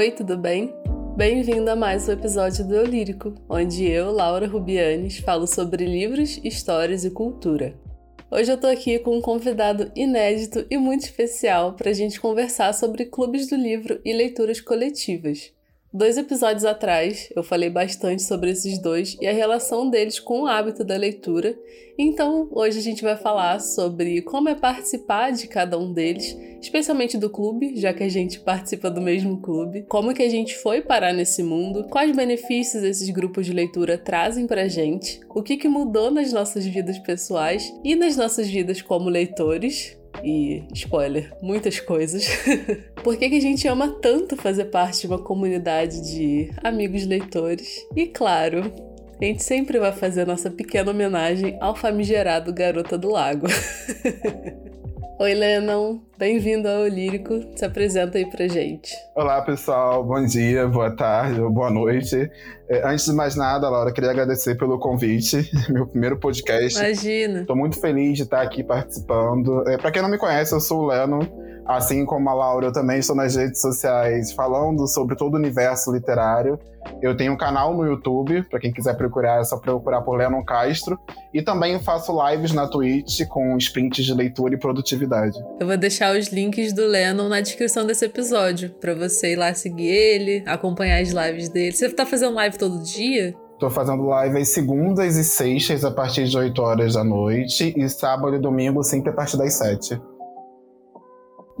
Oi, tudo bem? Bem-vindo a mais um episódio do Eu Lírico, onde eu, Laura Rubianes, falo sobre livros, histórias e cultura. Hoje eu tô aqui com um convidado inédito e muito especial para a gente conversar sobre clubes do livro e leituras coletivas. Dois episódios atrás, eu falei bastante sobre esses dois e a relação deles com o hábito da leitura, então hoje a gente vai falar sobre como é participar de cada um deles, especialmente do clube, já que a gente participa do mesmo clube, como que a gente foi parar nesse mundo, quais benefícios esses grupos de leitura trazem pra gente, o que, que mudou nas nossas vidas pessoais e nas nossas vidas como leitores, e, spoiler, muitas coisas. Por que, que a gente ama tanto fazer parte de uma comunidade de amigos leitores? E claro, a gente sempre vai fazer nossa pequena homenagem ao famigerado Garota do Lago. Oi, Lennon. Bem-vindo ao Lírico. Se apresenta aí pra gente. Olá, pessoal. Bom dia, boa tarde boa noite. É, antes de mais nada, Laura, queria agradecer pelo convite. Meu primeiro podcast. Imagina. Estou muito feliz de estar aqui participando. É, para quem não me conhece, eu sou o Lennon. Assim como a Laura, eu também estou nas redes sociais falando sobre todo o universo literário. Eu tenho um canal no YouTube, para quem quiser procurar, é só procurar por Lennon Castro. E também faço lives na Twitch com sprints de leitura e produtividade. Eu vou deixar os links do Lennon na descrição desse episódio, para você ir lá seguir ele, acompanhar as lives dele. Você tá fazendo live todo dia? Tô fazendo live às segundas e sextas a partir de 8 horas da noite e sábado e domingo sempre a partir das 7.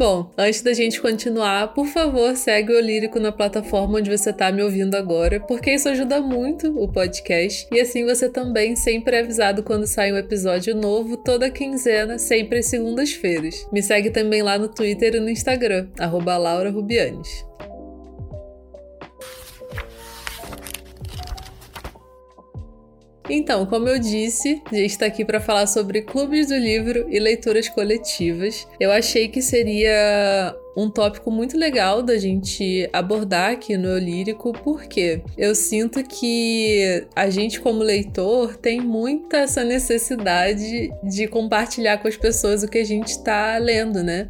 Bom, antes da gente continuar, por favor, segue o Lírico na plataforma onde você está me ouvindo agora, porque isso ajuda muito o podcast. E assim você também sempre é avisado quando sai um episódio novo, toda quinzena, sempre às segundas-feiras. Me segue também lá no Twitter e no Instagram, arroba Então, como eu disse, a gente está aqui para falar sobre clubes do livro e leituras coletivas. Eu achei que seria um tópico muito legal da gente abordar aqui no Eu Lírico, porque eu sinto que a gente, como leitor, tem muita essa necessidade de compartilhar com as pessoas o que a gente está lendo, né?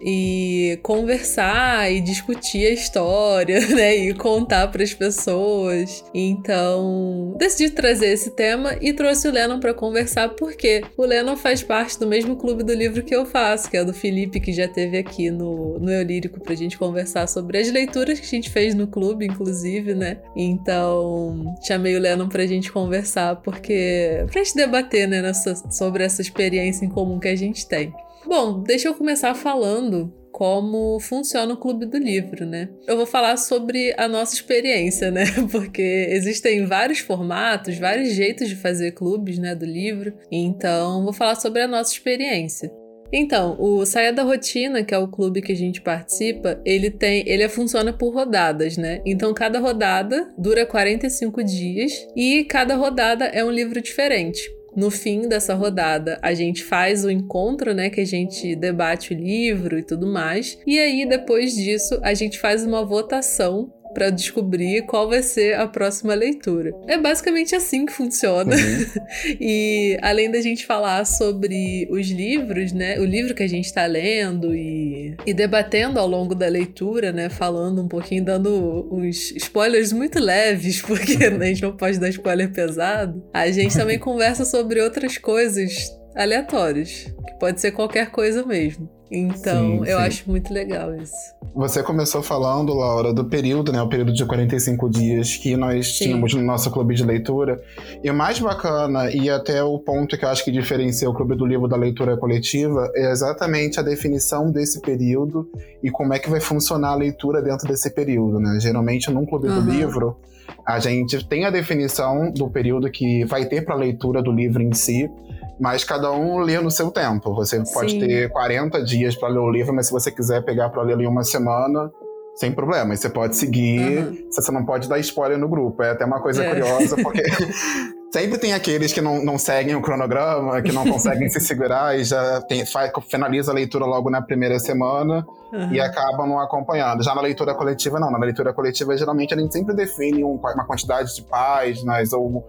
E conversar e discutir a história, né, e contar para as pessoas. Então, decidi trazer esse tema e trouxe o Lennon para conversar porque o Lennon faz parte do mesmo clube do livro que eu faço, que é do Felipe, que já teve aqui no, no Eu Lírico pra gente conversar sobre as leituras que a gente fez no clube, inclusive, né? Então, chamei o Lennon pra gente conversar porque pra gente debater, né, nessa, sobre essa experiência em comum que a gente tem. Bom, deixa eu começar falando como funciona o Clube do Livro, né? Eu vou falar sobre a nossa experiência, né? Porque existem vários formatos, vários jeitos de fazer clubes, né, do livro. Então, vou falar sobre a nossa experiência. Então, o Saia da Rotina, que é o clube que a gente participa, ele tem, ele funciona por rodadas, né? Então, cada rodada dura 45 dias e cada rodada é um livro diferente. No fim dessa rodada, a gente faz o encontro, né? Que a gente debate o livro e tudo mais. E aí, depois disso, a gente faz uma votação para descobrir qual vai ser a próxima leitura. É basicamente assim que funciona. Uhum. e além da gente falar sobre os livros, né, o livro que a gente está lendo e, e debatendo ao longo da leitura, né, falando um pouquinho, dando uns spoilers muito leves, porque a gente não pode dar spoiler pesado, a gente também conversa sobre outras coisas aleatórias, que pode ser qualquer coisa mesmo. Então, sim, eu sim. acho muito legal isso. Você começou falando, Laura, do período, né? O período de 45 dias que nós sim. tínhamos no nosso clube de leitura. E o mais bacana, e até o ponto que eu acho que diferencia o clube do livro da leitura coletiva, é exatamente a definição desse período e como é que vai funcionar a leitura dentro desse período, né? Geralmente, num clube uhum. do livro, a gente tem a definição do período que vai ter para a leitura do livro em si, mas cada um lê no seu tempo. Você pode Sim. ter 40 dias para ler o livro, mas se você quiser pegar para ler em uma semana, sem problema. Você pode seguir, uhum. você não pode dar spoiler no grupo. É até uma coisa é. curiosa, porque sempre tem aqueles que não, não seguem o cronograma, que não conseguem se segurar e já tem, faz, finaliza a leitura logo na primeira semana uhum. e acabam não acompanhando. Já na leitura coletiva, não. Na leitura coletiva, geralmente, a gente sempre define um, uma quantidade de páginas ou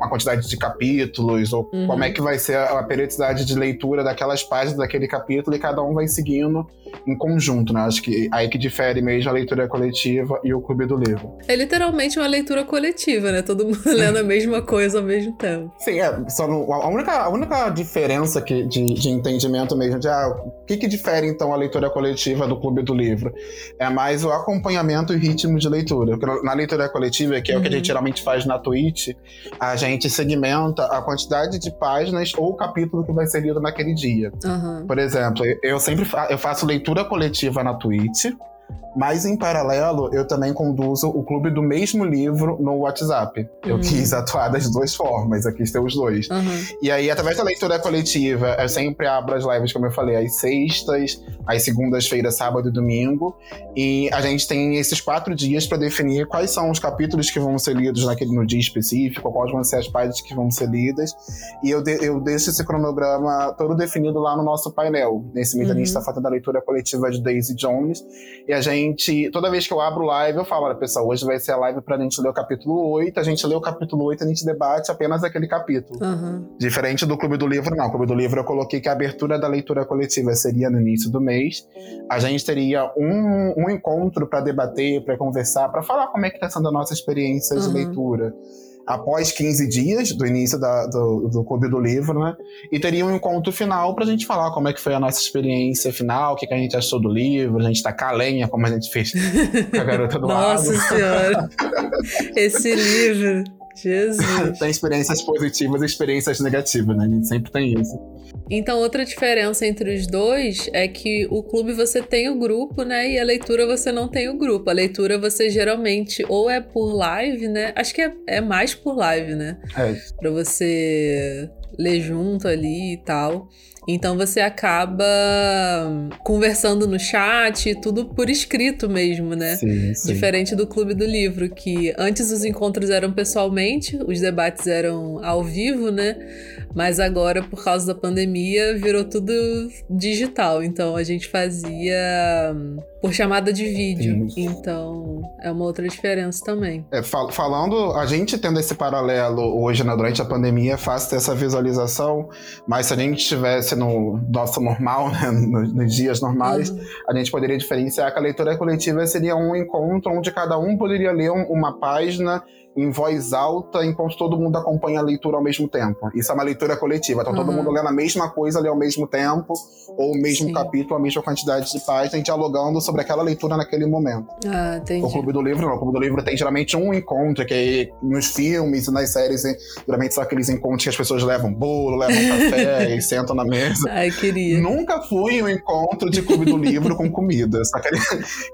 a quantidade de capítulos, ou uhum. como é que vai ser a periodicidade de leitura daquelas páginas daquele capítulo, e cada um vai seguindo em conjunto, né? Acho que aí que difere mesmo a leitura coletiva e o clube do livro. É literalmente uma leitura coletiva, né? Todo mundo lendo a mesma coisa ao mesmo tempo. Sim, é. Só no, a, única, a única diferença que, de, de entendimento mesmo de ah, o que, que difere então a leitura coletiva do clube do livro é mais o acompanhamento e ritmo de leitura. Porque na leitura coletiva, que é uhum. o que a gente uhum. geralmente faz na Twitch, a gente segmenta a quantidade de páginas ou capítulo que vai ser lido naquele dia. Uhum. Por exemplo, eu sempre fa eu faço leitura coletiva na Twitch. Mas, em paralelo, eu também conduzo o clube do mesmo livro no WhatsApp. Eu uhum. quis atuar das duas formas, aqui tem os dois. Uhum. E aí, através da leitura coletiva, eu sempre abro as lives, como eu falei, às sextas, às segundas-feiras, sábado e domingo. E a gente tem esses quatro dias para definir quais são os capítulos que vão ser lidos naquele, no dia específico, quais vão ser as páginas que vão ser lidas. E eu, de, eu deixo esse cronograma todo definido lá no nosso painel. Nesse mês uhum. a gente está fazendo a leitura coletiva de Daisy Jones. E a gente gente, toda vez que eu abro live, eu falo, olha, pessoal, hoje vai ser a live pra gente ler o capítulo 8, a gente lê o capítulo 8 e a gente debate apenas aquele capítulo. Uhum. Diferente do Clube do Livro, não. O Clube do Livro eu coloquei que a abertura da leitura coletiva seria no início do mês. A gente teria um, um encontro para debater, para conversar, para falar como é que tá sendo a nossa experiência uhum. de leitura após 15 dias do início da, do, do Clube do Livro, né? E teria um encontro final pra gente falar como é que foi a nossa experiência final, o que, que a gente achou do livro, a gente tacar a lenha, como a gente fez com a garota do Nossa. Senhora! Esse livro, Jesus! tem experiências positivas e experiências negativas, né? A gente sempre tem isso. Então, outra diferença entre os dois é que o clube você tem o grupo, né? E a leitura você não tem o grupo. A leitura você geralmente ou é por live, né? Acho que é, é mais por live, né? É. Pra você ler junto ali e tal. Então você acaba conversando no chat, tudo por escrito mesmo, né? Sim, sim. Diferente do Clube do Livro, que antes os encontros eram pessoalmente, os debates eram ao vivo, né? Mas agora, por causa da pandemia, virou tudo digital. Então a gente fazia por chamada de vídeo. Sim. Então, é uma outra diferença também. É, fal falando, a gente tendo esse paralelo hoje, né, durante a pandemia, é fácil ter essa visualização, mas se a gente estivesse no nosso normal, né, nos, nos, dias normais, uhum. a gente poderia diferenciar que a leitura coletiva seria um encontro onde cada um poderia ler um, uma página em voz alta enquanto todo mundo acompanha a leitura ao mesmo tempo. Isso é uma leitura coletiva. Então uhum. todo mundo lendo a mesma coisa ali ao mesmo tempo, ou o mesmo Sim. capítulo, a mesma quantidade de páginas, dialogando sobre aquela leitura naquele momento. Ah, entendi. O Clube do Livro não. O Clube do Livro tem geralmente um encontro, que nos filmes e nas séries, geralmente são aqueles encontros que as pessoas levam bolo, levam café e sentam na mesa. Ai, queria. Nunca fui um encontro de Clube do Livro com comida. Só queria,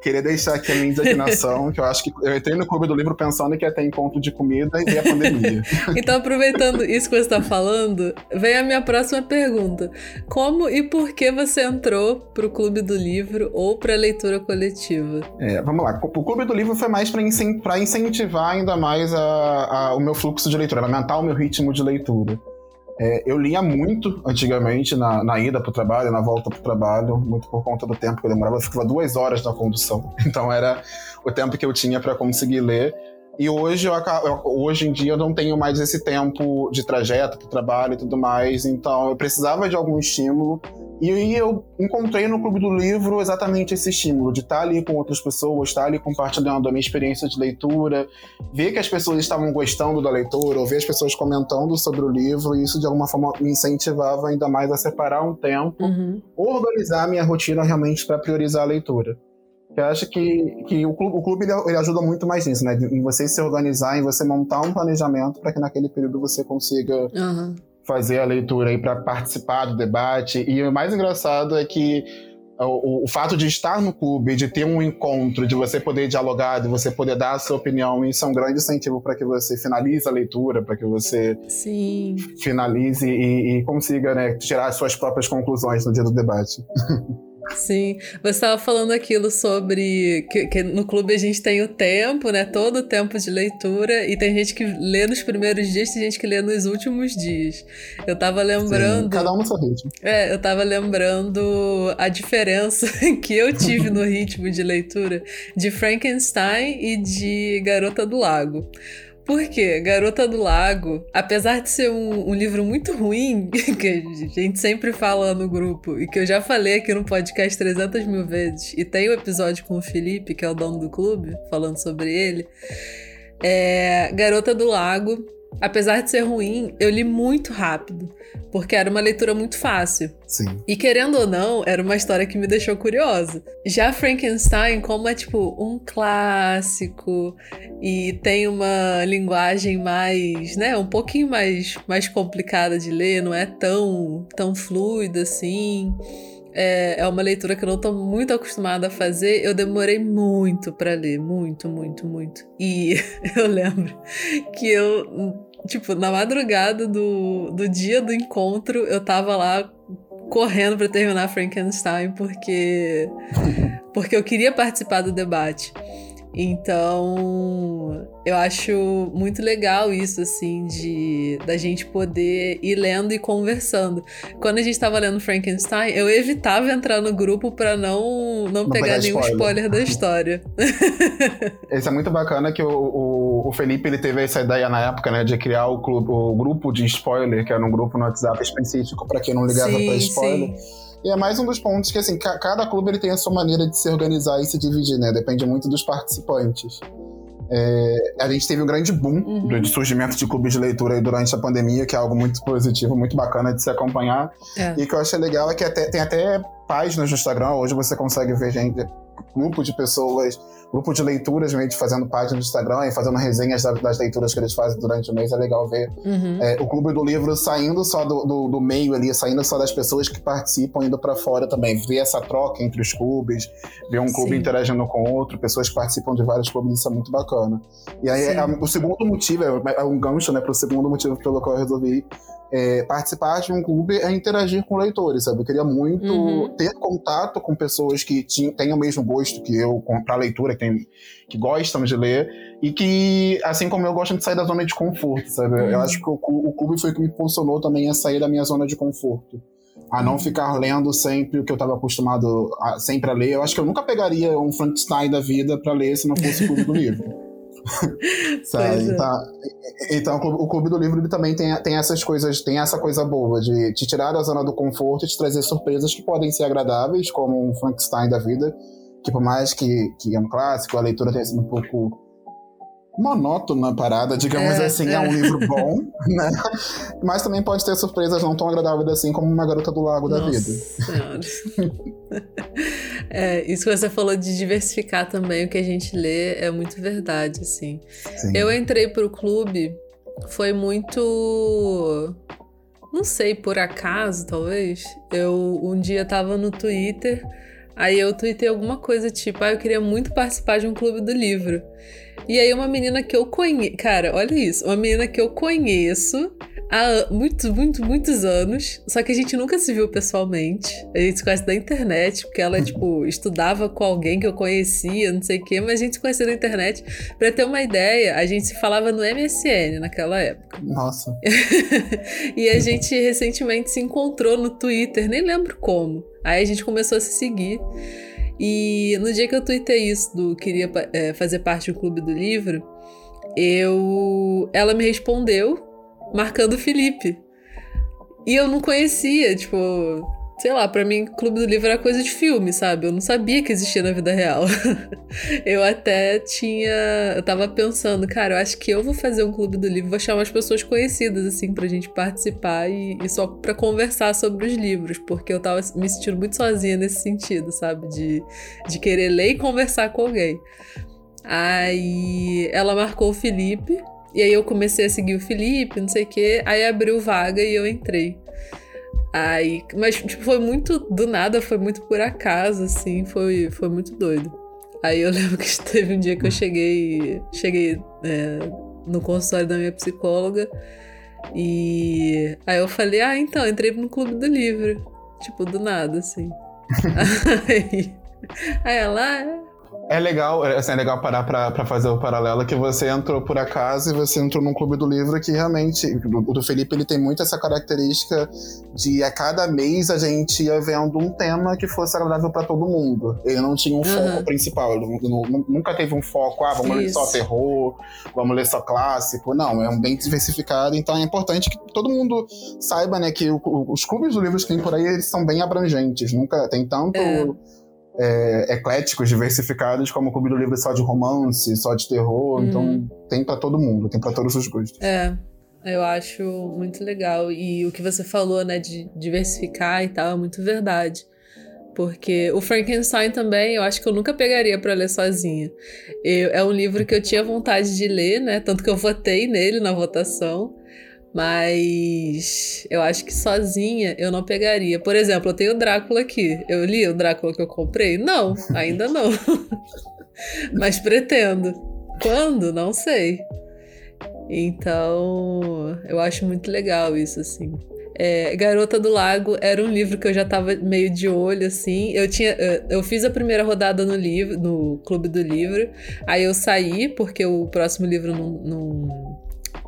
queria deixar aqui a minha indignação, que eu acho que eu entrei no Clube do Livro pensando que ia ter encontro de comida e a pandemia. então, aproveitando isso que você está falando, vem a minha próxima pergunta. Como e por que você entrou para o Clube do Livro ou para a leitura coletiva? É, vamos lá. O Clube do Livro foi mais para incentivar ainda mais a, a, o meu fluxo de leitura, aumentar o meu ritmo de leitura. É, eu lia muito antigamente na, na ida para o trabalho, na volta para o trabalho, muito por conta do tempo que eu demorava. Eu ficava duas horas na condução, então era o tempo que eu tinha para conseguir ler. E hoje, eu, hoje em dia eu não tenho mais esse tempo de trajeto para o trabalho e tudo mais, então eu precisava de algum estímulo. E aí eu encontrei no Clube do Livro exatamente esse estímulo, de estar ali com outras pessoas, estar ali compartilhando a minha experiência de leitura, ver que as pessoas estavam gostando da leitura, ou ver as pessoas comentando sobre o livro, e isso de alguma forma me incentivava ainda mais a separar um tempo, uhum. organizar a minha rotina realmente para priorizar a leitura. Eu acho que, que o clube, o clube ele, ele, ajuda muito mais nisso, né? Em você se organizar, em você montar um planejamento para que naquele período você consiga uhum. fazer a leitura aí para participar do debate. E o mais engraçado é que o, o, fato de estar no clube, de ter um encontro, de você poder dialogar, de você poder dar a sua opinião, isso é um grande incentivo para que você finalize a leitura, para que você Sim. finalize e, e consiga né, tirar as suas próprias conclusões no dia do debate. Sim, você estava falando aquilo sobre que, que, no clube a gente tem o tempo, né? Todo o tempo de leitura, e tem gente que lê nos primeiros dias, tem gente que lê nos últimos dias. Eu estava lembrando. Sim, cada um no seu ritmo. É, eu estava lembrando a diferença que eu tive no ritmo de leitura de Frankenstein e de Garota do Lago. Por quê? Garota do Lago, apesar de ser um, um, livro muito ruim, que a gente sempre fala no grupo, e que eu já falei aqui no podcast 300 mil vezes, e tem o um episódio com o Felipe, que é o dono do clube, falando sobre ele. É, Garota do Lago apesar de ser ruim, eu li muito rápido, porque era uma leitura muito fácil. Sim. E querendo ou não, era uma história que me deixou curiosa. Já Frankenstein, como é tipo um clássico e tem uma linguagem mais, né, um pouquinho mais mais complicada de ler, não é tão tão fluida assim é, é uma leitura que eu não tô muito acostumada a fazer. Eu demorei muito para ler, muito, muito, muito. E eu lembro que eu, tipo, na madrugada do, do dia do encontro, eu tava lá correndo para terminar Frankenstein porque porque eu queria participar do debate. Então, eu acho muito legal isso, assim, de da gente poder ir lendo e conversando. Quando a gente estava lendo Frankenstein, eu evitava entrar no grupo para não, não, não, pegar, nenhum spoiler. spoiler da história. Isso é muito bacana que o, o, o, Felipe ele teve essa ideia na época, né, de criar o, clube, o grupo de spoiler, que era um grupo no WhatsApp específico para quem não ligava para spoiler. Sim. E é mais um dos pontos que, assim, cada clube ele tem a sua maneira de se organizar e se dividir, né? Depende muito dos participantes. É, a gente teve um grande boom uhum. do surgimento de clubes de leitura durante a pandemia, que é algo muito positivo, muito bacana de se acompanhar. É. E que eu achei legal é que até, tem até páginas no Instagram, hoje você consegue ver gente, grupo de pessoas grupo de leituras mesmo, fazendo página no Instagram e fazendo resenhas das leituras que eles fazem durante o mês. É legal ver uhum. é, o clube do livro saindo só do, do, do, meio ali, saindo só das pessoas que participam, indo para fora também. Ver essa troca entre os clubes, ver um clube Sim. interagindo com outro, pessoas que participam de vários clubes, isso é muito bacana. E aí, é, o segundo motivo, é, é um gancho, né, para o segundo motivo pelo qual eu resolvi é, participar de um clube é interagir com leitores, sabe? Eu queria muito uhum. ter contato com pessoas que têm o mesmo gosto que eu para leitura, que, tem, que gostam de ler e que, assim como eu, gostam de sair da zona de conforto, sabe? Uhum. Eu acho que o, o clube foi o que me impulsionou também a sair da minha zona de conforto. A não uhum. ficar lendo sempre o que eu estava acostumado a, sempre a ler. Eu acho que eu nunca pegaria um Frankenstein da vida para ler se não fosse o clube do livro. Sabe? É. Então, então o Clube do Livro também tem, tem essas coisas, tem essa coisa boa de te tirar da zona do conforto e te trazer surpresas que podem ser agradáveis, como um Frankenstein da vida, que por mais que, que é um clássico, a leitura tenha sido um pouco monótona parada, digamos é, assim, é. é. um livro bom, né? Mas também pode ter surpresas não tão agradáveis assim como uma garota do lago Nossa da vida. É, isso que você falou de diversificar também o que a gente lê é muito verdade, assim. Sim. Eu entrei pro clube, foi muito. Não sei, por acaso, talvez. Eu um dia tava no Twitter, aí eu tuitei alguma coisa tipo, ah, eu queria muito participar de um clube do livro. E aí uma menina que eu conheço. Cara, olha isso. Uma menina que eu conheço há muitos, muitos, muitos anos. Só que a gente nunca se viu pessoalmente. A gente se conhece da internet, porque ela, tipo, estudava com alguém que eu conhecia, não sei o quê, mas a gente se conhecia na internet. Pra ter uma ideia, a gente se falava no MSN naquela época. Nossa. e a gente recentemente se encontrou no Twitter, nem lembro como. Aí a gente começou a se seguir. E no dia que eu tuitei isso do queria é, fazer parte do clube do livro, eu ela me respondeu marcando o Felipe. E eu não conhecia, tipo, sei lá, para mim, Clube do Livro era coisa de filme, sabe? Eu não sabia que existia na vida real. eu até tinha. Eu tava pensando, cara, eu acho que eu vou fazer um Clube do Livro, vou chamar as pessoas conhecidas, assim, pra gente participar e, e só pra conversar sobre os livros, porque eu tava me sentindo muito sozinha nesse sentido, sabe? De, de querer ler e conversar com alguém. Aí ela marcou o Felipe. E aí eu comecei a seguir o Felipe, não sei o quê. Aí abriu vaga e eu entrei. Aí, mas tipo, foi muito do nada, foi muito por acaso, assim, foi, foi muito doido. Aí eu lembro que teve um dia que eu cheguei, cheguei é, no consultório da minha psicóloga e aí eu falei, ah, então, entrei no clube do livro. Tipo, do nada, assim. aí, aí ela, ah, é. Legal, é, assim, é legal parar pra, pra fazer o paralelo que você entrou por acaso e você entrou num clube do livro que realmente. O do Felipe ele tem muito essa característica de a cada mês a gente ia vendo um tema que fosse agradável para todo mundo. Ele não tinha um uhum. foco principal, ele não, nunca teve um foco, ah, vamos Isso. ler só terror, vamos ler só clássico. Não, é um bem diversificado, então é importante que todo mundo saiba, né, que o, os clubes do livro que tem por aí eles são bem abrangentes, nunca tem tanto. É é, ecléticos, diversificados, como o Clube do Livro só de romance, só de terror. Então uhum. Então tem para todo mundo, tem para todos os gostos. É. Eu acho muito legal. E o que você falou, né, de diversificar e tal, é muito verdade. Porque o Frankenstein também, eu acho que eu nunca pegaria para ler sozinha. Eu, é um livro que eu tinha vontade de ler, né? Tanto que eu votei nele na votação. Mas eu acho que sozinha eu não pegaria. Por exemplo, eu tenho o Drácula aqui. Eu li o Drácula que eu comprei? Não, ainda não. Mas pretendo. Quando? Não sei. Então, eu acho muito legal isso, assim. É, Garota do Lago era um livro que eu já tava meio de olho, assim. Eu tinha. Eu fiz a primeira rodada no livro, no Clube do Livro. Aí eu saí, porque o próximo livro não, não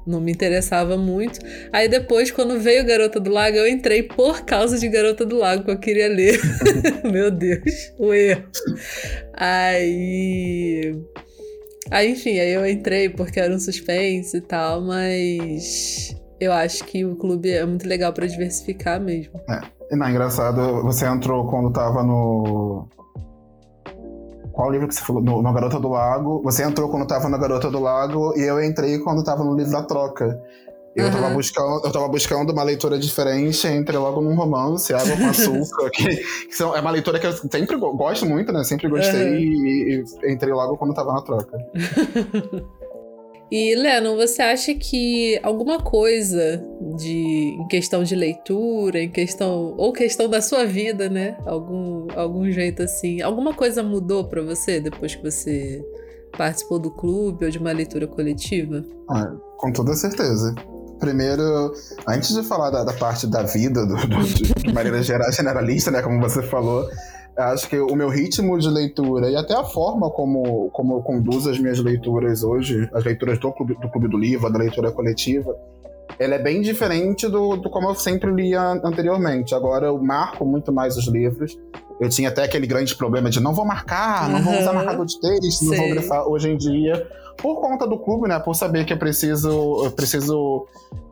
não me interessava muito. Aí depois, quando veio Garota do Lago, eu entrei por causa de Garota do Lago, que eu queria ler. Meu Deus, o erro. Aí. Aí, enfim, aí eu entrei porque era um suspense e tal, mas eu acho que o clube é muito legal para diversificar mesmo. É. Não, é engraçado, você entrou quando tava no qual livro que você falou? No, no Garota do Lago. Você entrou quando tava na Garota do Lago e eu entrei quando tava no livro da troca. Eu, uhum. tava buscando, eu tava buscando uma leitura diferente, entrei logo num romance, Água com Açúcar, que, que são, é uma leitura que eu sempre gosto muito, né? Sempre gostei uhum. e, e, entrei logo quando tava na troca. E, Leno, você acha que alguma coisa de em questão de leitura, em questão ou questão da sua vida, né? Algum algum jeito assim, alguma coisa mudou para você depois que você participou do clube ou de uma leitura coletiva? Ah, com toda certeza. Primeiro, antes de falar da, da parte da vida, do, do, de maneira geral, generalista, né, como você falou, Acho que o meu ritmo de leitura e até a forma como, como eu conduzo as minhas leituras hoje, as leituras do Clube do, Clube do Livro, da leitura coletiva, ela é bem diferente do, do como eu sempre lia anteriormente. Agora eu marco muito mais os livros. Eu tinha até aquele grande problema de não vou marcar, não vou usar marcador de texto, não vou grifar. Hoje em dia, por conta do clube, né? Por saber que eu preciso, eu preciso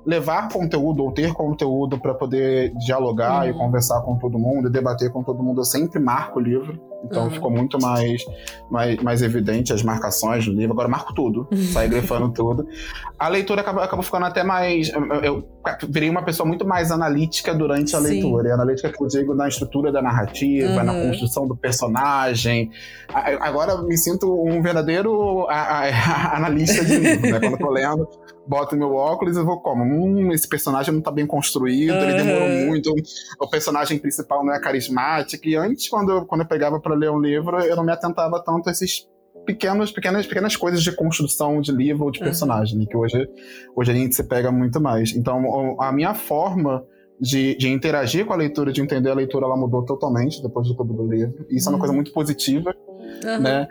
levar conteúdo ou ter conteúdo para poder dialogar uhum. e conversar com todo mundo, debater com todo mundo, eu sempre marco o livro. Então uhum. ficou muito mais, mais, mais evidente as marcações do livro. Agora eu marco tudo, saio grifando tudo. A leitura acabou, acabou ficando até mais. Eu, eu, virei uma pessoa muito mais analítica durante a Sim. leitura. E analítica que eu digo na estrutura da narrativa, uhum. na construção do personagem. Agora me sinto um verdadeiro a, a, a analista de livro, né? Quando eu tô lendo boto meu óculos e vou como? Hum, esse personagem não tá bem construído, uhum. ele demorou muito, o personagem principal não é carismático. E antes, quando eu, quando eu pegava para ler um livro, eu não me atentava tanto a esses pequenos, pequenas, pequenas coisas de construção de livro ou de personagem, uhum. que hoje, hoje a gente se pega muito mais. Então, a minha forma de, de, interagir com a leitura, de entender a leitura, ela mudou totalmente depois do Clube do Livro. Isso uhum. é uma coisa uhum. muito positiva, uhum. né?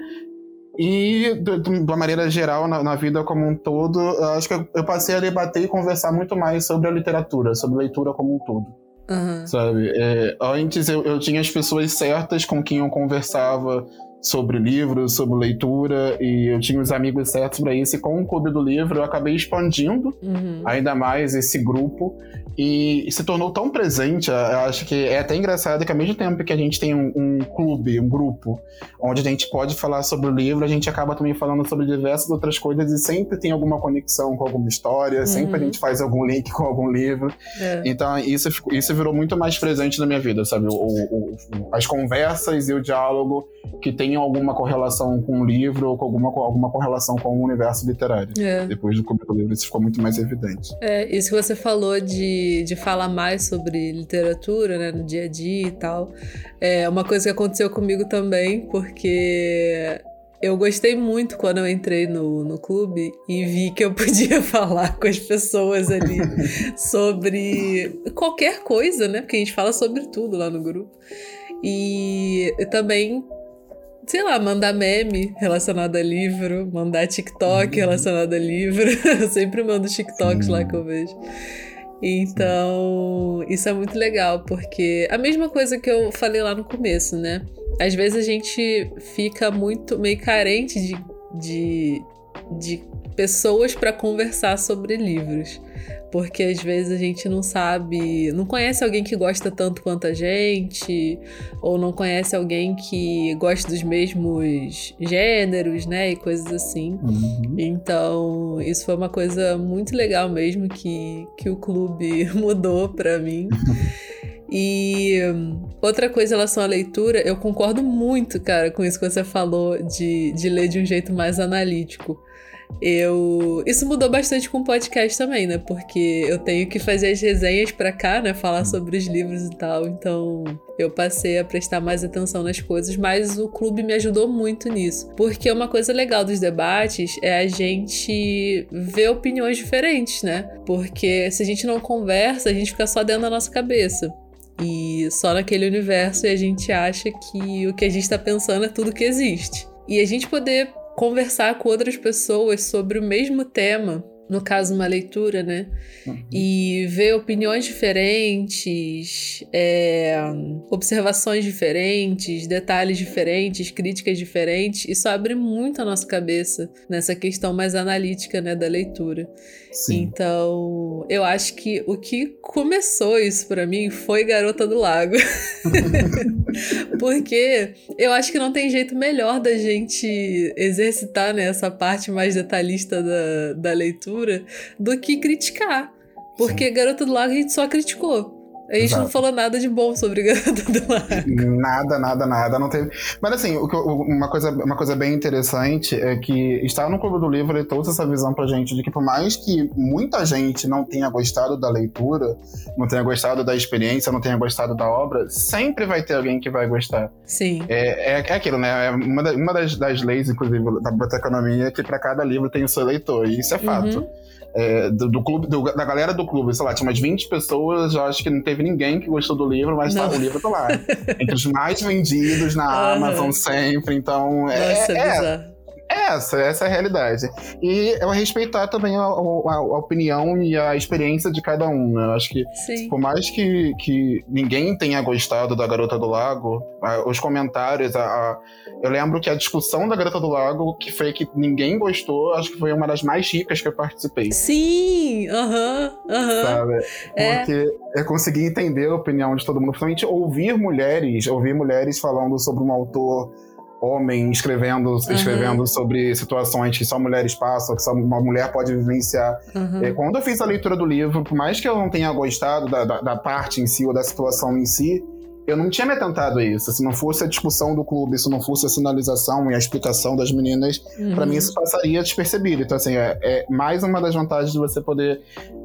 E, de, de uma maneira geral, na, na, vida como um todo, acho que eu, eu, passei a debater e conversar muito mais sobre a literatura, sobre leitura como um todo. Uhum. Sabe? É, antes eu, eu tinha as pessoas certas com quem eu conversava sobre livros, sobre leitura, e eu tinha os amigos certos para isso. E com o Clube do Livro, eu acabei expandindo uhum. ainda mais esse grupo e se tornou tão presente. Eu acho que é até engraçado que, ao mesmo tempo que a gente tem um, um clube, um grupo, onde a gente pode falar sobre o livro, a gente acaba também falando sobre diversas outras coisas e sempre tem alguma conexão com alguma história, uhum. sempre a gente faz algum link com algum livro. É. Então, isso, isso virou muito mais presente na minha vida, sabe? O, o, o, as conversas e o diálogo que tenham alguma correlação com o livro ou com alguma, alguma correlação com o universo literário. É. Depois do Clube do Livro, isso ficou muito mais evidente. É, isso que você falou de, de falar mais sobre literatura, né, no dia a dia e tal, é uma coisa que aconteceu comigo também, porque eu gostei muito quando eu entrei no, no clube e vi que eu podia falar com as pessoas ali sobre qualquer coisa, né? Porque a gente fala sobre tudo lá no grupo. E também sei lá, mandar meme relacionado a livro, mandar TikTok uhum. relacionado a livro. eu sempre mando TikToks lá que eu vejo. Então, isso é muito legal, porque a mesma coisa que eu falei lá no começo, né? Às vezes a gente fica muito meio carente de, de, de pessoas para conversar sobre livros porque às vezes a gente não sabe, não conhece alguém que gosta tanto quanto a gente, ou não conhece alguém que gosta dos mesmos gêneros, né, e coisas assim. Uhum. Então, isso foi uma coisa muito legal mesmo que, que o clube mudou para mim. E outra coisa em relação à leitura, eu concordo muito, cara, com isso que você falou de, de ler de um jeito mais analítico eu. Isso mudou bastante com o podcast também, né? Porque eu tenho que fazer as resenhas para cá, né? Falar sobre os livros e tal. Então eu passei a prestar mais atenção nas coisas, mas o clube me ajudou muito nisso. Porque uma coisa legal dos debates é a gente ver opiniões diferentes, né? Porque se a gente não conversa, a gente fica só dentro da nossa cabeça e só naquele universo e a gente acha que o que a gente está pensando é tudo que existe. E a gente poder conversar com outras pessoas sobre o mesmo tema no caso, uma leitura, né? Uhum. E ver opiniões diferentes, é, observações diferentes, detalhes diferentes, críticas diferentes. Isso abre muito a nossa cabeça nessa questão mais analítica, né, da leitura. Sim. Então, eu acho que o que começou isso para mim foi Garota do Lago. Porque eu acho que não tem jeito melhor da gente exercitar né, essa parte mais detalhista da, da leitura do que criticar. Porque Sim. Garota do Lago a gente só criticou. A gente Exato. não falou nada de bom sobre Garota do Lago. Nada, nada, nada. Não teve. Mas assim, uma coisa, uma coisa bem interessante é que estar no Clube do Livro ele trouxe essa visão pra gente de que por mais que muita gente não tenha gostado da leitura, não tenha gostado da experiência, não tenha gostado da obra, sempre vai ter alguém que vai gostar. Sim. É, é, é aquilo, né? É uma, da, uma das, das leis, inclusive, da biblioteconomia é que para cada livro tem o seu leitor. E isso é fato. Uhum é, do, do, clube, do, da galera do clube, sei lá, tinha umas 20 pessoas, eu acho que não teve ninguém que gostou do livro, mas tá, o livro tá lá. Entre os mais vendidos na. Amazon sempre, então. É, Nossa, é, é essa, essa é a realidade. E eu respeitar também a, a, a opinião e a experiência de cada um, né? Eu acho que, Sim. por mais que, que ninguém tenha gostado da Garota do Lago, os comentários, a, eu lembro que a discussão da Garota do Lago, que foi que ninguém gostou, acho que foi uma das mais ricas que eu participei. Sim! Aham, uhum, aham. Uhum. Sabe? É. Porque eu consegui entender a opinião de todo mundo, principalmente ouvir mulheres, ouvir mulheres falando sobre um autor homem escrevendo, uhum. escrevendo sobre situações que só mulheres passam, que só uma mulher pode vivenciar. Uhum. É, quando eu fiz a leitura do livro, por mais que eu não tenha gostado da, da, da parte em si ou da situação em si, eu não tinha me atentado a isso. Se não fosse a discussão do clube, se não fosse a sinalização e a explicação das meninas, uhum. para mim isso passaria despercebido. Então, assim, é, é, mais uma das vantagens de você poder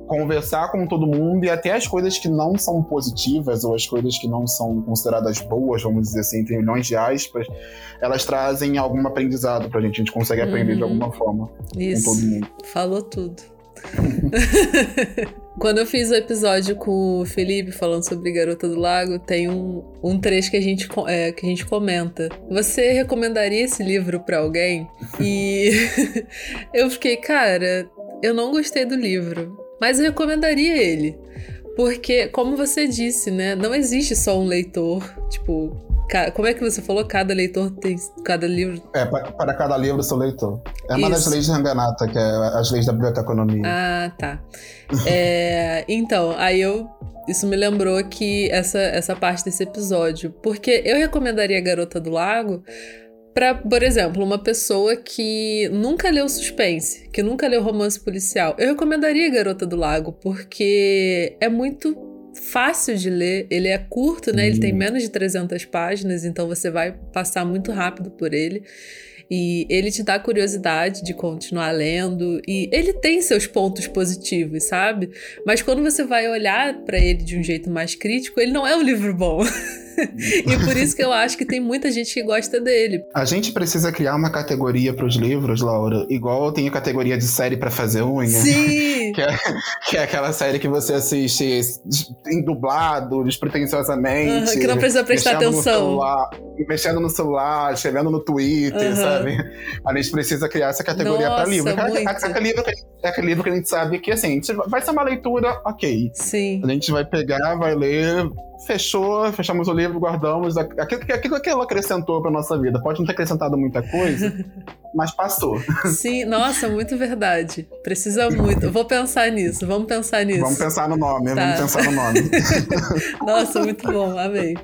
conversar com todo mundo e até as coisas que não são positivas ou as coisas que não são consideradas boas, vamos dizer assim, entre milhões de aspas, elas trazem algum aprendizado pra gente. A gente consegue aprender uhum. de alguma forma isso. com todo mundo. Falou tudo. Quando eu fiz o episódio com o Felipe falando sobre Garota do Lago, tem um, um trecho que a, gente, é, que a gente comenta. Você recomendaria esse livro para alguém? E eu fiquei, cara, eu não gostei do livro, mas eu recomendaria ele. Porque, como você disse, né? Não existe só um leitor, tipo, como é que você falou? Cada leitor tem. Cada livro. É, para cada livro, seu leitor. É uma Isso. das leis de Ranganata, que é as leis da biblioteconomia. Ah, tá. é, então, aí eu. Isso me lembrou que essa, essa parte desse episódio. Porque eu recomendaria Garota do Lago para, por exemplo, uma pessoa que nunca leu suspense, que nunca leu romance policial. Eu recomendaria Garota do Lago, porque é muito fácil de ler, ele é curto, né? Ele tem menos de 300 páginas, então você vai passar muito rápido por ele. E ele te dá curiosidade de continuar lendo. E ele tem seus pontos positivos, sabe? Mas quando você vai olhar para ele de um jeito mais crítico, ele não é um livro bom. e por isso que eu acho que tem muita gente que gosta dele. A gente precisa criar uma categoria para os livros, Laura, igual tem a categoria de série para fazer unha. Sim! que, é, que é aquela série que você assiste em dublado, despretensiosamente. Uhum, que não precisa prestar atenção. No celular, mexendo no celular, escrevendo no Twitter, uhum. sabe? A gente precisa criar essa categoria para livro. Aquele, aquele livro, é aquele livro que a gente sabe que, assim, vai ser uma leitura ok. Sim. A gente vai pegar, vai ler, fechou, fechamos o livro, guardamos aquilo, aquilo que ela acrescentou para nossa vida. Pode não ter acrescentado muita coisa, mas passou. Sim, nossa, muito verdade. Precisa muito. Vou pensar nisso, vamos pensar nisso. Vamos pensar no nome, tá. vamos pensar no nome. nossa, muito bom, amei.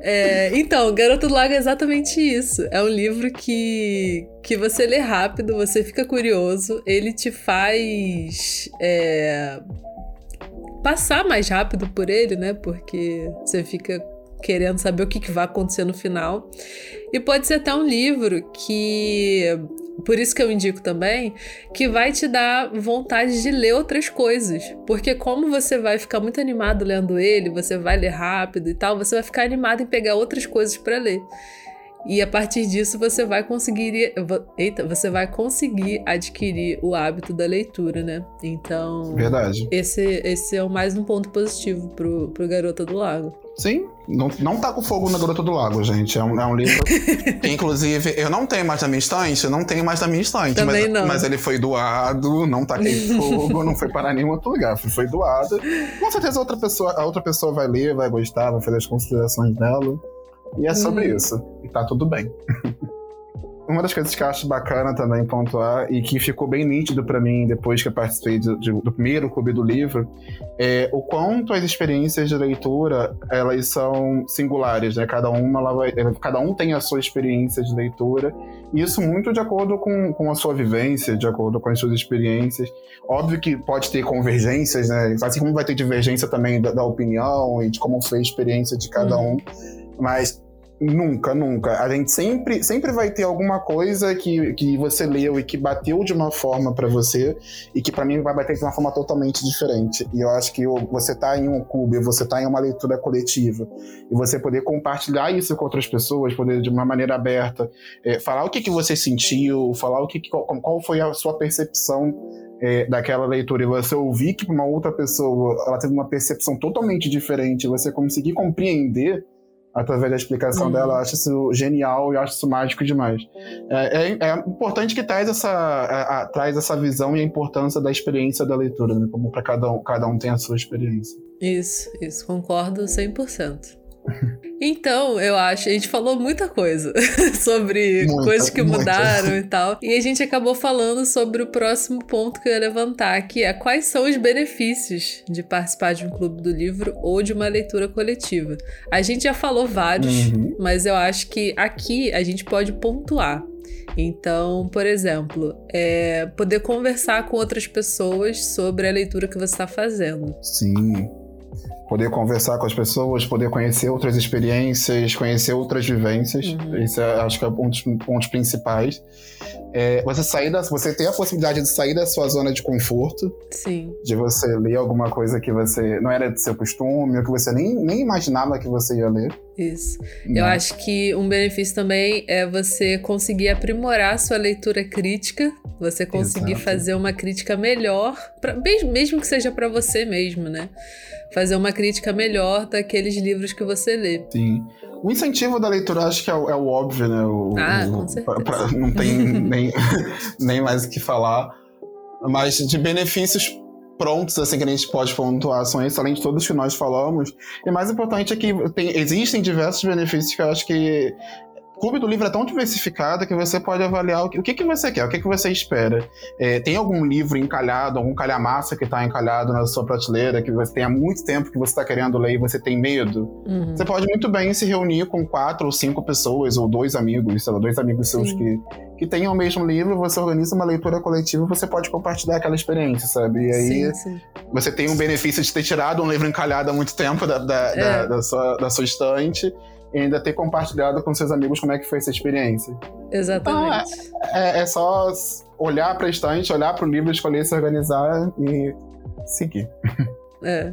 É, então, Garoto do Lago é exatamente isso. É um livro que, que você lê rápido, você fica curioso, ele te faz. É, passar mais rápido por ele, né? Porque você fica querendo saber o que, que vai acontecer no final. E pode ser até um livro que. Por isso que eu indico também, que vai te dar vontade de ler outras coisas. Porque como você vai ficar muito animado lendo ele, você vai ler rápido e tal, você vai ficar animado em pegar outras coisas para ler. E a partir disso você vai conseguir, eita, você vai conseguir adquirir o hábito da leitura, né? Então, verdade. Esse, esse é o mais um ponto positivo pro, pro Garota do Lago. Sim, não, não tá com fogo na Garota do Lago, gente. É um, é um livro que, inclusive, eu não tenho mais na minha estante, eu não tenho mais na minha estante. Também mas, não. mas ele foi doado, não tá em fogo, não foi para nenhum outro lugar. Foi doado. Com certeza outra pessoa, a outra pessoa vai ler, vai gostar, vai fazer as considerações dela. E é sobre uhum. isso. E tá tudo bem. Uma das coisas que eu acho bacana também pontuar e que ficou bem nítido para mim depois que eu participei de, de, do primeiro clube do livro é o quanto as experiências de leitura elas são singulares, né? Cada uma vai, cada um tem a sua experiência de leitura e isso muito de acordo com, com a sua vivência, de acordo com as suas experiências. Óbvio que pode ter convergências, né? Assim como vai ter divergência também da, da opinião e de como foi a experiência de cada uhum. um mas nunca, nunca. A gente sempre, sempre vai ter alguma coisa que, que você leu e que bateu de uma forma para você e que para mim vai bater de uma forma totalmente diferente. E eu acho que você tá em um clube, você tá em uma leitura coletiva e você poder compartilhar isso com outras pessoas, poder de uma maneira aberta, é, falar o que, que você sentiu, falar o que, qual, qual foi a sua percepção é, daquela leitura e você ouvir que uma outra pessoa ela teve uma percepção totalmente diferente, você conseguir compreender através da explicação uhum. dela. Eu acho isso genial e acho isso mágico demais. É, é, é importante que traz essa, a, a, traz essa visão e a importância da experiência da leitura, né? como para cada um, cada um tem a sua experiência. Isso, isso, concordo 100%. Então, eu acho, a gente falou muita coisa sobre muita, coisas que muita. mudaram e tal. E a gente acabou falando sobre o próximo ponto que eu ia levantar, que é quais são os benefícios de participar de um clube do livro ou de uma leitura coletiva. A gente já falou vários, uhum. mas eu acho que aqui a gente pode pontuar. Então, por exemplo, é poder conversar com outras pessoas sobre a leitura que você está fazendo. Sim poder conversar com as pessoas, poder conhecer outras experiências, conhecer outras vivências. Uhum. Isso é, acho que é um dos pontos principais. É, você sair da, você ter a possibilidade de sair da sua zona de conforto. Sim. De você ler alguma coisa que você não era de seu costume, ou que você nem, nem imaginava que você ia ler. Isso. Não. Eu acho que um benefício também é você conseguir aprimorar a sua leitura crítica, você conseguir Exato. fazer uma crítica melhor, pra, mesmo que seja para você mesmo, né? fazer uma crítica melhor daqueles livros que você lê. Sim. O incentivo da leitura acho que é o, é o óbvio, né? O, ah, o, com certeza. Pra, pra, não tem nem, nem mais o que falar. Mas de benefícios prontos, assim, que a gente pode pontuar são esses, além de todos que nós falamos. E mais importante é que tem, existem diversos benefícios que eu acho que Clube do Livro é tão diversificado que você pode avaliar o que, o que, que você quer, o que, que você espera. É, tem algum livro encalhado, algum calhamaça que está encalhado na sua prateleira, que você tem há muito tempo que você está querendo ler e você tem medo? Uhum. Você pode muito bem se reunir com quatro ou cinco pessoas, ou dois amigos, sei lá, dois amigos seus que, que tenham o mesmo livro, você organiza uma leitura coletiva e você pode compartilhar aquela experiência, sabe? E aí sim, sim. você tem um benefício de ter tirado um livro encalhado há muito tempo da, da, é. da, da, sua, da sua estante e ainda ter compartilhado com seus amigos como é que foi essa experiência. Exatamente. Então, é, é, é só olhar para a estante, olhar para o livro, escolher se organizar e seguir. É.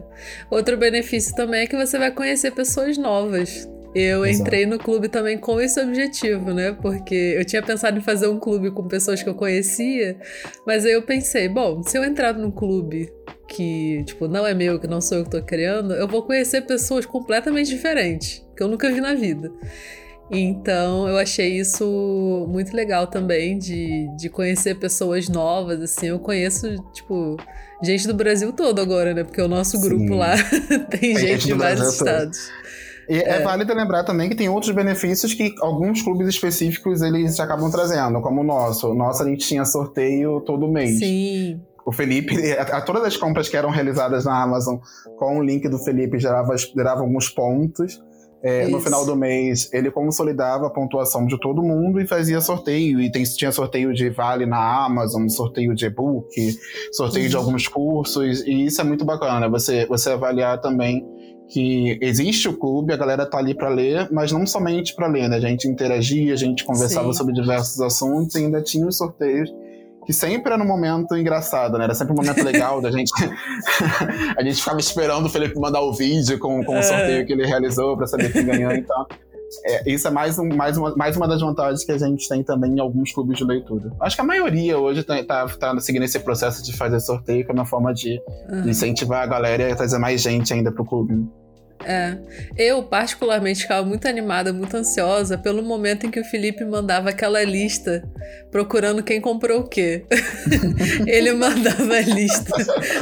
Outro benefício também é que você vai conhecer pessoas novas. Eu Exato. entrei no clube também com esse objetivo, né? Porque eu tinha pensado em fazer um clube com pessoas que eu conhecia, mas aí eu pensei, bom, se eu entrar num clube que, tipo, não é meu, que não sou eu que tô criando, eu vou conhecer pessoas completamente diferentes, que eu nunca vi na vida. Então eu achei isso muito legal também, de, de conhecer pessoas novas, assim. Eu conheço, tipo, gente do Brasil todo agora, né? Porque o nosso grupo Sim. lá tem, gente de vários estados. E é. é. válido lembrar também que tem outros benefícios que alguns clubes específicos eles acabam trazendo, como o nosso. O nosso a gente tinha sorteio todo mês. Sim. O Felipe, a, a, todas as compras que eram realizadas na Amazon com o link do Felipe gerava, gerava alguns pontos. É, no final do mês, ele consolidava a pontuação de todo mundo e fazia sorteio. E tem, tinha sorteio de vale na Amazon, sorteio de e-book, sorteio uhum. de alguns cursos. E isso é muito bacana? Você, você avaliar também que existe o clube, a galera tá ali para ler, mas não somente para ler, né? A gente interagia, a gente conversava Sim. sobre diversos assuntos e ainda tinha os sorteios que sempre era um momento engraçado, né? Era sempre um momento legal da gente. a gente ficava esperando o Felipe mandar o vídeo com, com o é. sorteio que ele realizou para saber quem ganhou. Então, é, isso é mais, um, mais, uma, mais uma das vantagens que a gente tem também em alguns clubes de leitura. Acho que a maioria hoje tá, tá, tá seguindo esse processo de fazer sorteio como uma forma de, uhum. de incentivar a galera e trazer mais gente ainda pro clube. É. Eu, particularmente, ficava muito animada, muito ansiosa pelo momento em que o Felipe mandava aquela lista procurando quem comprou o quê. Ele mandava a lista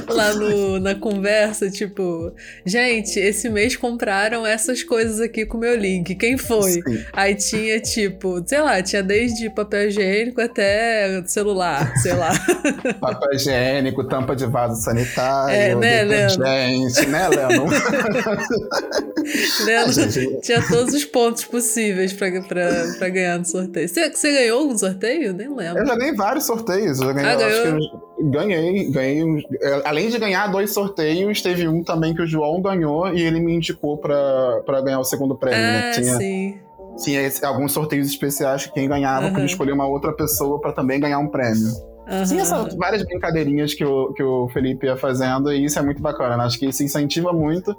lá no, na conversa, tipo, gente, esse mês compraram essas coisas aqui com o meu link. Quem foi? Sim. Aí tinha, tipo, sei lá, tinha desde papel higiênico até celular, sei lá. Papel higiênico, tampa de vaso sanitário, é, né, detergente, né, Léo? Leandro tinha todos os pontos possíveis pra, pra, pra ganhar no sorteio. Você, você ganhou algum sorteio? Nem lembro. Eu já ganhei vários sorteios. Eu já ganhei, ah, ganhou? Eu ganhei, ganhei. É, além de ganhar dois sorteios, teve um também que o João ganhou e ele me indicou pra, pra ganhar o segundo prêmio. Né? Ah, né? Tinha, sim. Tinha alguns sorteios especiais que quem ganhava uhum. podia escolher uma outra pessoa para também ganhar um prêmio. Uhum. Sim, essas várias brincadeirinhas que o, que o Felipe ia fazendo, e isso é muito bacana. Né? Acho que isso incentiva muito.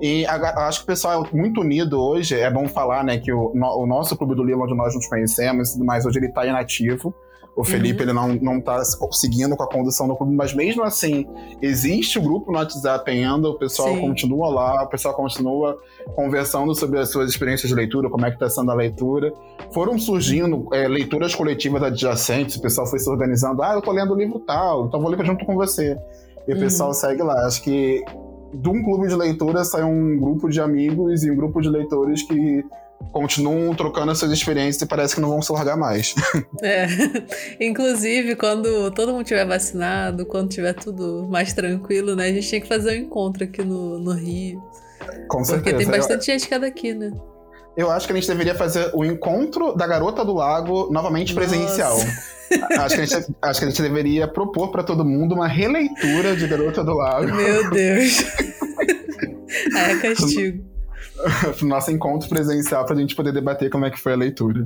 E a, acho que o pessoal é muito unido hoje. É bom falar, né, que o, no, o nosso Clube do Livro, onde nós nos conhecemos e tudo mais, hoje ele está inativo. O Felipe uhum. ele não, não tá seguindo com a condução do clube, mas mesmo assim, existe o grupo no WhatsApp ainda, o pessoal Sim. continua lá, o pessoal continua conversando sobre as suas experiências de leitura, como é que tá sendo a leitura. Foram surgindo é, leituras coletivas adjacentes, o pessoal foi se organizando, ah, eu tô lendo o livro tal, então vou ler junto com você. E uhum. o pessoal segue lá. Acho que de um clube de leitura sai um grupo de amigos e um grupo de leitores que continuam trocando essas experiências e parece que não vão se largar mais. É. Inclusive, quando todo mundo tiver vacinado, quando tiver tudo mais tranquilo, né? A gente tem que fazer um encontro aqui no, no Rio. Com certeza. Porque tem bastante eu... gente que é daqui, né? Eu acho que a gente deveria fazer o encontro da Garota do Lago novamente Nossa. presencial. acho, que a gente, acho que a gente deveria propor para todo mundo uma releitura de Garota do Lago. Meu Deus. é castigo. pro nosso encontro presencial pra gente poder debater como é que foi a leitura.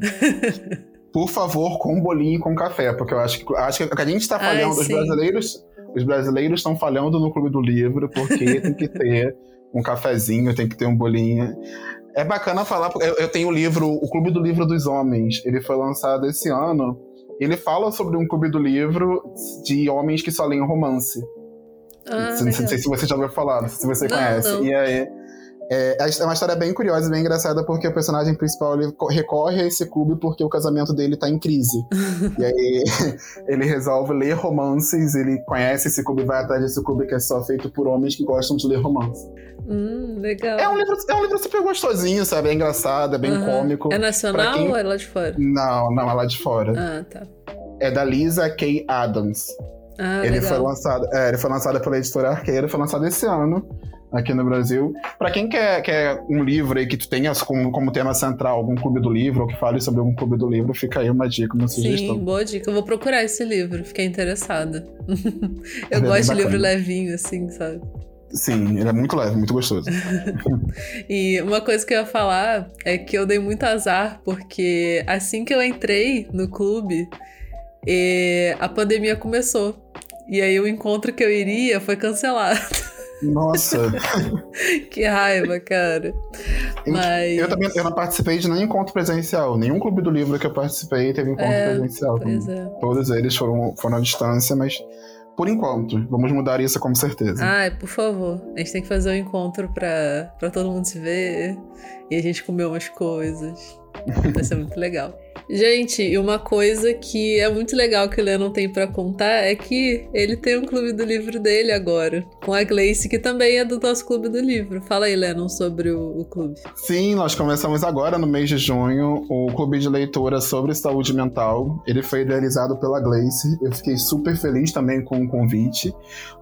Por favor, com bolinho e com café, porque eu acho que, acho que a gente tá falhando, Ai, os brasileiros, os brasileiros estão falhando no Clube do Livro, porque tem que ter um cafezinho, tem que ter um bolinho. É bacana falar, porque eu, eu tenho o livro, o Clube do Livro dos Homens, ele foi lançado esse ano. Ele fala sobre um clube do livro de homens que só leem romance. Ah, não, sei, se você já ouviu falar, se você não, conhece. Não. E aí, é, é uma história bem curiosa e bem engraçada porque o personagem principal ele recorre a esse clube porque o casamento dele tá em crise. e aí ele resolve ler romances, ele conhece esse clube, vai atrás desse clube que é só feito por homens que gostam de ler romance. Hum, legal. É um, livro, é um livro super gostosinho, sabe? É engraçado, é bem uhum. cômico. É nacional quem... ou é lá de fora? Não, não, é lá de fora. Ah, tá. É da Lisa K. Adams. Ah, ele legal. foi lançado, é, ele foi lançado pela editora Arqueira, foi lançado esse ano aqui no Brasil. Para quem quer, quer um livro aí que tu tenha como, como tema central algum clube do livro, ou que fale sobre algum clube do livro, fica aí uma dica, uma sugestão. Sim, boa dica. Eu vou procurar esse livro, fiquei interessada. eu é gosto de livro levinho, assim, sabe? Sim, ele é muito leve, muito gostoso. e uma coisa que eu ia falar é que eu dei muito azar, porque assim que eu entrei no clube, a pandemia começou. E aí o encontro que eu iria foi cancelado. Nossa! que raiva, cara. Mas... Eu também eu não participei de nenhum encontro presencial. Nenhum clube do livro que eu participei teve encontro é, presencial. É. Todos eles foram, foram à distância, mas por enquanto. Vamos mudar isso com certeza. Ai, por favor. A gente tem que fazer um encontro pra, pra todo mundo se ver e a gente comer umas coisas. Vai ser muito legal. Gente, e uma coisa que é muito legal que o Lennon tem para contar é que ele tem um clube do livro dele agora, com a Gleice, que também é do nosso clube do livro. Fala aí, Lennon, sobre o, o, clube. Sim, nós começamos agora, no mês de junho, o clube de leitura sobre saúde mental. Ele foi idealizado pela Gleice. Eu fiquei super feliz também com o convite,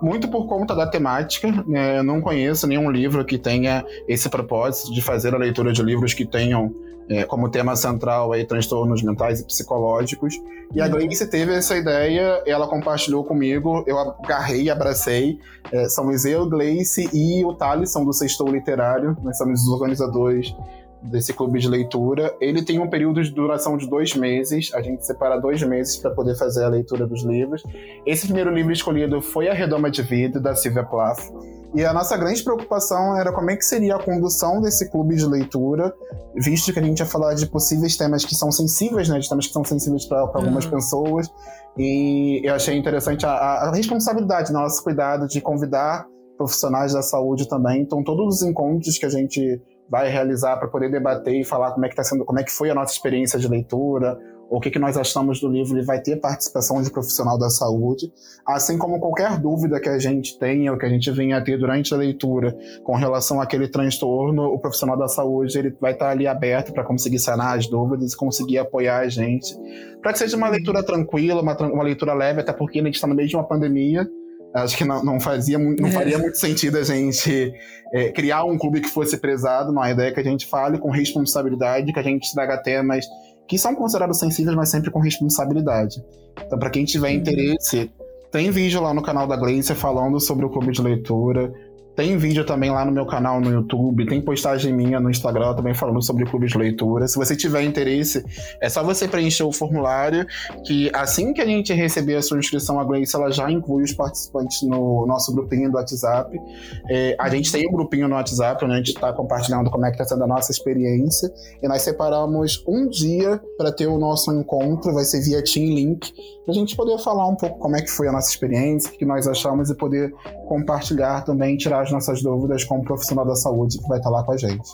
muito por conta da temática. Né? Eu não conheço nenhum livro que tenha esse propósito de fazer a leitura de livros que tenham é, como tema central aí transtornos mentais e psicológicos. E a. Gleice teve essa ideia, ela compartilhou comigo, eu agarrei e abracei. É, somos eu, Gleice e o Thales, são do Sextou Literário, nós somos os organizadores desse clube de leitura. Ele tem um período de duração de dois meses, a gente separa dois meses para poder fazer a leitura dos livros. Esse primeiro livro escolhido foi A Redoma de Vida, da Silvia Plath. E a nossa grande preocupação era como é que seria a condução desse clube de leitura, visto que a gente ia falar de possíveis temas que são sensíveis, né? De temas que são sensíveis para algumas uhum. pessoas. E eu achei interessante a, a responsabilidade, nosso cuidado de convidar profissionais da saúde também. Então, todos os encontros que a gente vai realizar para poder debater e falar como é que tá sendo, como é que foi a nossa experiência de leitura, o que, que nós achamos do livro, ele vai ter participação de profissional da saúde, assim como qualquer dúvida que a gente tenha ou que a gente venha a ter durante a leitura com relação àquele transtorno, o profissional da saúde ele vai estar ali aberto para conseguir sanar as dúvidas e conseguir apoiar a gente, para que seja uma leitura tranquila, uma, uma leitura leve, até porque a gente está no meio de uma pandemia, Acho que não, não, fazia, não é. faria muito sentido a gente é, criar um clube que fosse prezado. Não, a ideia é que a gente fale com responsabilidade, que a gente traga temas que são considerados sensíveis, mas sempre com responsabilidade. Então, para quem tiver uhum. interesse, tem vídeo lá no canal da Gleice falando sobre o clube de leitura. Tem vídeo também lá no meu canal no YouTube, tem postagem minha no Instagram também falando sobre clubes de leitura. Se você tiver interesse, é só você preencher o formulário, que assim que a gente receber a sua inscrição, a Grace ela já inclui os participantes no nosso grupinho do WhatsApp. É, a gente tem um grupinho no WhatsApp, onde a gente está compartilhando como é que está sendo a nossa experiência. E nós separamos um dia para ter o nosso encontro, vai ser via Team Link, para a gente poder falar um pouco como é que foi a nossa experiência, o que nós achamos e poder compartilhar também, tirar as nossas dúvidas com um profissional da saúde que vai estar lá com a gente.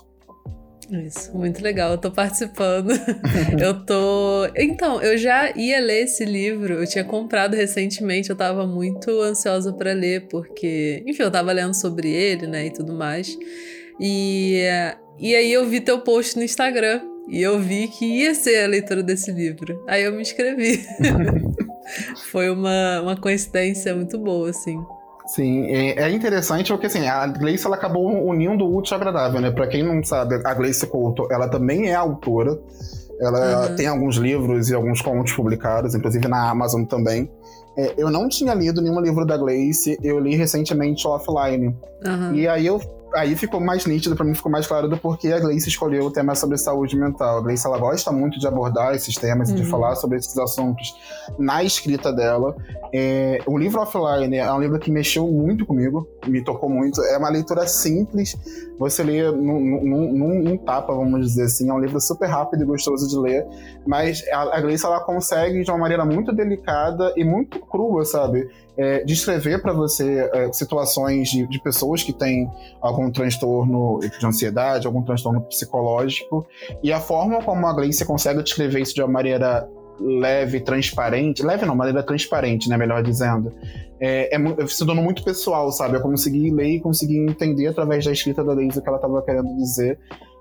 Isso, muito legal, eu tô participando. eu tô. Então, eu já ia ler esse livro, eu tinha comprado recentemente, eu tava muito ansiosa para ler, porque, enfim, eu tava lendo sobre ele, né, e tudo mais. E, e aí eu vi teu post no Instagram e eu vi que ia ser a leitura desse livro. Aí eu me inscrevi. Foi uma, uma coincidência muito boa, assim. Sim, é interessante porque assim, a Gleice ela acabou unindo o útil ao agradável, né? Pra quem não sabe, a Gleice Couto, ela também é autora. Ela uhum. tem alguns livros e alguns contos publicados, inclusive na Amazon também. É, eu não tinha lido nenhum livro da Gleice, eu li recentemente Offline. Uhum. E aí eu aí ficou mais nítido para mim, ficou mais claro do porquê a Gleice escolheu o tema sobre saúde mental. A Gleice ela gosta muito de abordar esses temas uhum. e de uhum. falar sobre esses assuntos na escrita dela. É, o livro Offline é um livro que mexeu muito comigo, me tocou muito. É uma leitura simples, você lê num, num, num, num tapa, vamos dizer assim. É um livro super rápido e gostoso de ler, mas a, a Gleice ela consegue de uma maneira muito delicada e muito crua, sabe? É, descrever para você é, situações de, de pessoas que têm algum transtorno de ansiedade, algum transtorno psicológico, e a forma como a Gleice consegue descrever isso de uma maneira leve, transparente, leve não, maneira transparente, né, melhor dizendo, é, é, se tornou muito pessoal, sabe? Eu consegui ler e consegui entender através da escrita da Gleice o que ela estava querendo dizer,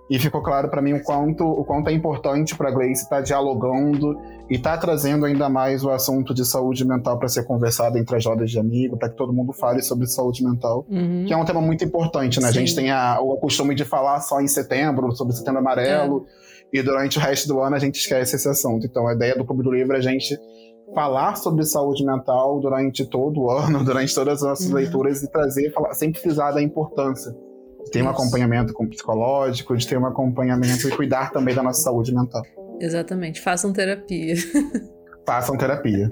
e ficou claro para mim o quanto, o quanto é importante para a Gleice estar tá dialogando e estar tá trazendo ainda mais o assunto de saúde mental para ser conversado entre as rodas de amigos, para que todo mundo fale sobre saúde mental, uhum. que é um tema muito importante, né? Sim. A gente tem a, o costume de falar só em setembro, sobre setembro amarelo, é. e durante o resto do ano a gente esquece esse assunto. Então a ideia do Clube do Livro é a gente falar sobre saúde mental durante todo o ano, durante todas as nossas uhum. leituras e trazer, falar, sempre frisar da importância ter um acompanhamento com psicológico, de ter um acompanhamento e cuidar também da nossa saúde mental. Exatamente, façam terapia. Façam terapia.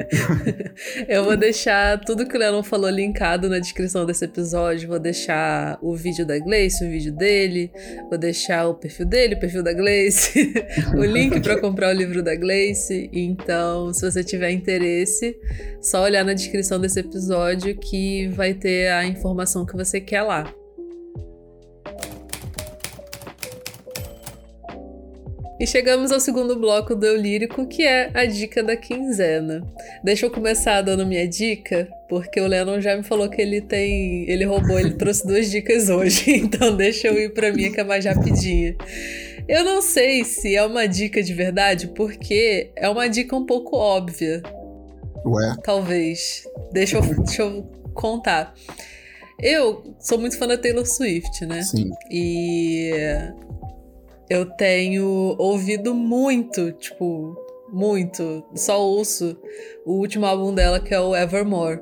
eu vou deixar tudo que o Leon falou linkado na descrição desse episódio. Vou deixar o vídeo da Gleice, o vídeo dele. Vou deixar o perfil dele, o perfil da Gleice. o link para comprar o livro da Gleice. Então, se você tiver interesse, só olhar na descrição desse episódio que vai ter a informação que você quer lá. E chegamos ao segundo bloco do Eu Lírico, que é a dica da quinzena. Deixa eu começar dando minha dica, porque o Lennon já me falou que ele tem. Ele roubou, ele trouxe duas dicas hoje. Então deixa eu ir pra minha, que é mais rapidinha. Eu não sei se é uma dica de verdade, porque é uma dica um pouco óbvia. Ué? Talvez. Deixa eu, deixa eu contar. Eu sou muito fã da Taylor Swift, né? Sim. E eu tenho ouvido muito, tipo, muito, só ouço o último álbum dela, que é o Evermore.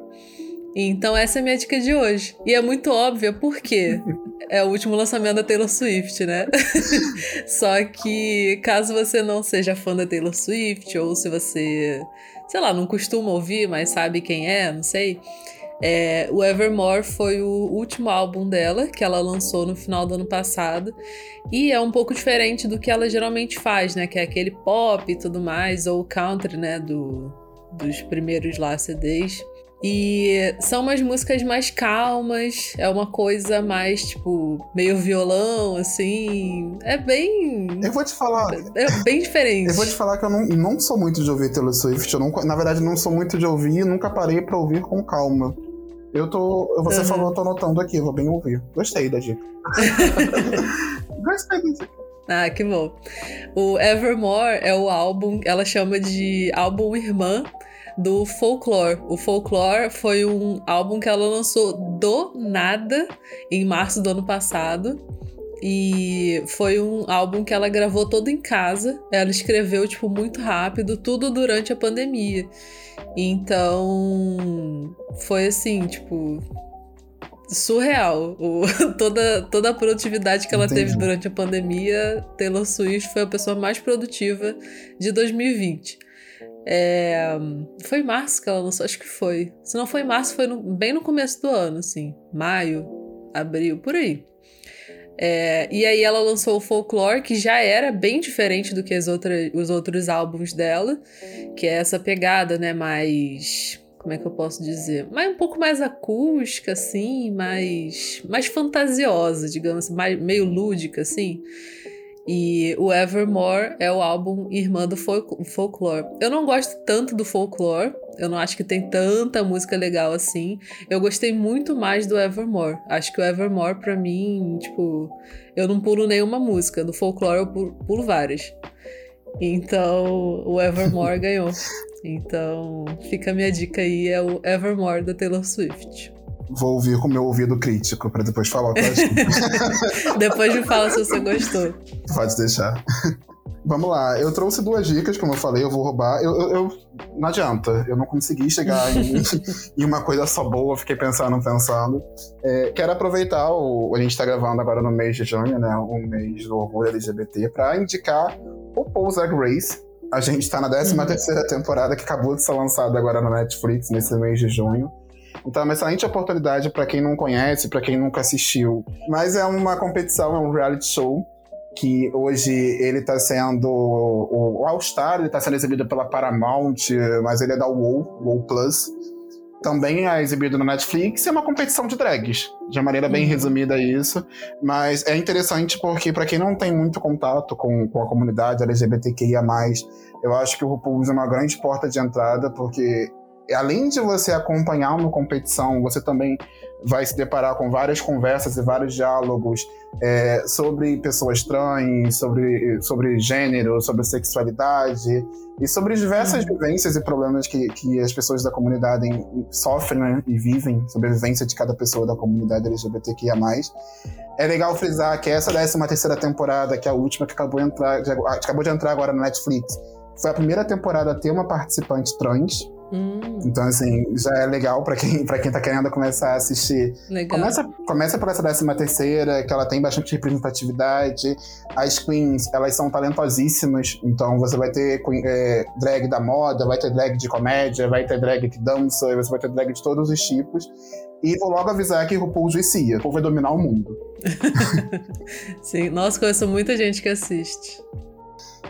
Então essa é a minha dica de hoje. E é muito óbvia porque é o último lançamento da Taylor Swift, né? Só que caso você não seja fã da Taylor Swift ou se você, sei lá, não costuma ouvir, mas sabe quem é, não sei, é, o Evermore foi o último álbum dela, que ela lançou no final do ano passado. E é um pouco diferente do que ela geralmente faz, né? Que é aquele pop e tudo mais, ou country, né? Do, dos primeiros lá CDs. E são umas músicas mais calmas, é uma coisa mais, tipo, meio violão, assim. É bem. Eu vou te falar. É bem diferente. Eu vou te falar que eu não, não sou muito de ouvir Taylor Swift. Eu não, na verdade, não sou muito de ouvir e nunca parei para ouvir com calma. Eu tô. Você uhum. falou, eu tô anotando aqui, vou bem ouvir. Gostei da dica. Gostei da dica. Ah, que bom. O Evermore é o álbum, ela chama de álbum irmã do Folklore. O Folklore foi um álbum que ela lançou do nada em março do ano passado. E foi um álbum que ela gravou todo em casa. Ela escreveu, tipo, muito rápido, tudo durante a pandemia. Então, foi assim, tipo, surreal. O, toda, toda a produtividade que ela Entendi. teve durante a pandemia, Taylor Swift foi a pessoa mais produtiva de 2020. É, foi março que ela lançou, acho que foi. Se não foi março, foi no, bem no começo do ano, assim. Maio, abril, por aí. É, e aí ela lançou o Folklore, que já era bem diferente do que as outras, os outros álbuns dela, que é essa pegada, né, mais como é que eu posso dizer? Mas um pouco mais acústica, assim, mais, mais fantasiosa, digamos assim, mais, meio lúdica, assim. E o Evermore é o álbum irmã do folk folklore. Eu não gosto tanto do folklore, eu não acho que tem tanta música legal assim. Eu gostei muito mais do Evermore. Acho que o Evermore, pra mim, tipo, eu não pulo nenhuma música. Do folklore eu pulo, pulo várias. Então, o Evermore ganhou. Então, fica a minha dica aí, é o Evermore da Taylor Swift vou ouvir com o meu ouvido crítico para depois falar o que eu achei. depois me fala se você gostou. Pode deixar. Vamos lá, eu trouxe duas dicas, como eu falei, eu vou roubar. Eu, eu, eu não adianta, eu não consegui chegar em, em, uma coisa só boa, fiquei pensando, pensando. É, quero aproveitar, o, a gente está gravando agora no mês de junho, né, o mês do orgulho LGBT, para indicar o Paul Zag Race. A gente está na 13 uhum. terceira temporada, que acabou de ser lançada agora na Netflix, nesse mês de junho. Então é uma excelente oportunidade para quem não conhece, para quem nunca assistiu. Mas é uma competição, é um reality show que hoje ele está sendo o, All Star, ele está sendo exibido pela Paramount, mas ele é da WoW, WoW Plus. Também é exibido no Netflix, é uma competição de drags, de maneira bem uhum. resumida isso. Mas é interessante porque, para quem não tem muito contato com, com a comunidade LGBTQIA, eu acho que o RuPaul é uma grande porta de entrada, porque além de você acompanhar uma competição, você também vai se deparar com várias conversas e vários diálogos é, sobre pessoas trans, sobre, sobre gênero, sobre sexualidade e sobre diversas uhum. vivências e problemas que, que as pessoas da comunidade sofrem né, e vivem, sobre a vivência de cada pessoa da comunidade LGBTQIA+. É legal frisar que essa 13 terceira temporada, que é a última que acabou de entrar, acabou de entrar agora na Netflix, foi a primeira temporada a ter uma participante trans, Hum. Então, assim, já é legal para quem, pra quem tá querendo começar a assistir. Legal. Começa, começa por essa décima terceira, que ela tem bastante representatividade. As queens, elas são talentosíssimas. Então, você vai ter é, drag da moda, vai ter drag de comédia, vai ter drag que dança, você vai ter drag de todos os tipos. E vou logo avisar que RuPaul vicia. O povo vai dominar o mundo. Sim, nossa, conheço muita gente que assiste.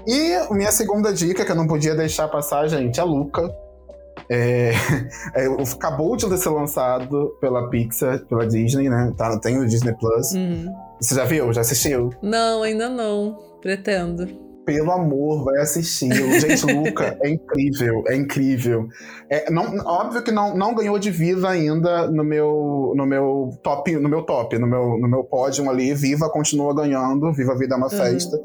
E minha segunda dica, que eu não podia deixar passar, gente, é Luca. É, é, acabou de ser lançado pela Pixar, pela Disney, né? Tá, tem o Disney Plus. Uhum. Você já viu? Já assistiu? Não, ainda não. Pretendo. Pelo amor, vai assistir. Gente, Luca é incrível, é incrível. É, não, óbvio que não, não ganhou de Viva ainda no meu, no meu top, no meu top, no meu, no meu pódio ali. Viva continua ganhando, Viva a Vida é uma uhum. festa.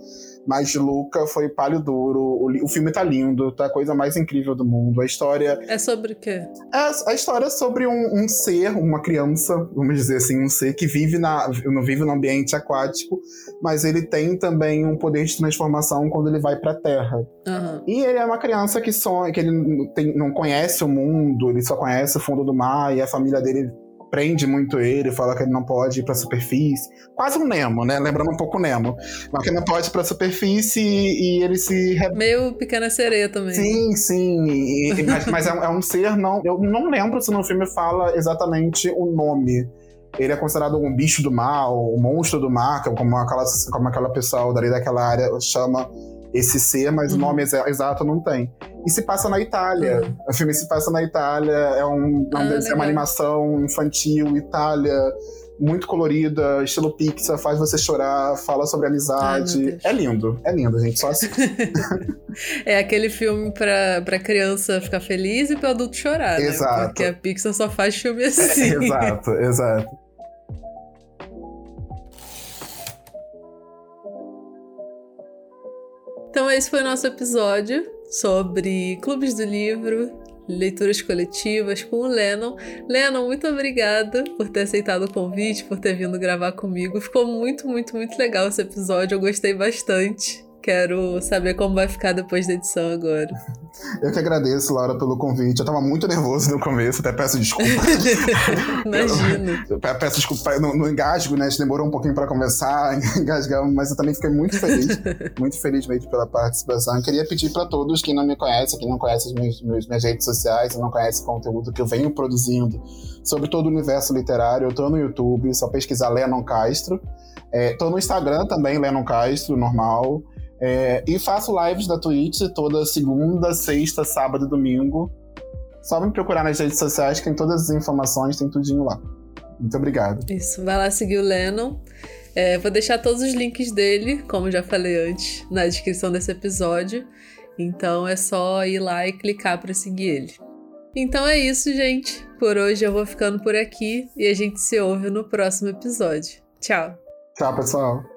Mas Luca foi palho duro. O, o, filme tá lindo, tá a coisa mais incrível do mundo. A história. É sobre o quê? É, a história é sobre um, um, ser, uma criança, vamos dizer assim, um ser que vive na, não vive no ambiente aquático, mas ele tem também um poder de transformação quando ele vai pra terra. Uhum. E ele é uma criança que sonha, que ele tem, não conhece o mundo, ele só conhece o fundo do mar, e a família dele prende muito ele, fala que ele não pode ir pra superfície. Quase um Nemo, né? Lembrando um pouco o Nemo. Mas que não pode ir pra superfície e, e ele se. Meio pequena sereia também. Sim, sim. E, mas, mas é, é, um ser, não. Eu não lembro se no filme fala exatamente o nome. Ele é considerado um bicho do mal, um monstro do mar, como aquela, como aquela pessoa dali daquela área chama esse ser, mas uhum. o nome exato não tem. E se passa na Itália. Uhum. O filme se passa na Itália, é, um, é, um, ah, é uma animação infantil, Itália, muito colorida, estilo Pixar, faz você chorar, fala sobre amizade. Ai, é lindo, é lindo, gente. Só assim. é aquele filme pra, pra criança ficar feliz e pro adulto chorar. Exato. Né? Porque a Pixar só faz filme assim. É, exato, exato. Então, esse foi o nosso episódio sobre clubes do livro, leituras coletivas com o Lennon. Lennon, muito obrigada por ter aceitado o convite, por ter vindo gravar comigo. Ficou muito, muito, muito legal esse episódio. Eu gostei bastante. Quero saber como vai ficar depois da edição agora. Eu que agradeço, Laura, pelo convite. Eu tava muito nervoso no começo, até peço desculpa. Imagino. Eu, eu peço desculpa no, no, engasgo, né? A gente demorou um pouquinho para começar, engasgamos, mas eu também fiquei muito feliz, muito feliz mesmo pela participação. Eu queria pedir para todos, quem não me conhece, quem não conhece as minhas, minhas redes sociais, não conhece o conteúdo que eu venho produzindo sobre todo o universo literário, eu tô no YouTube, só pesquisar Lennon Castro. É, tô no Instagram também, Lennon Castro, normal. É, e faço lives da Twitch toda segunda, sexta, sábado e domingo. Só me procurar nas redes sociais, que tem todas as informações, tem tudinho lá. Muito obrigado. Isso, vai lá seguir o Lennon. É, vou deixar todos os links dele, como já falei antes, na descrição desse episódio. Então é só ir lá e clicar para seguir ele. Então é isso, gente. Por hoje eu vou ficando por aqui e a gente se ouve no próximo episódio. Tchau. Tchau, pessoal.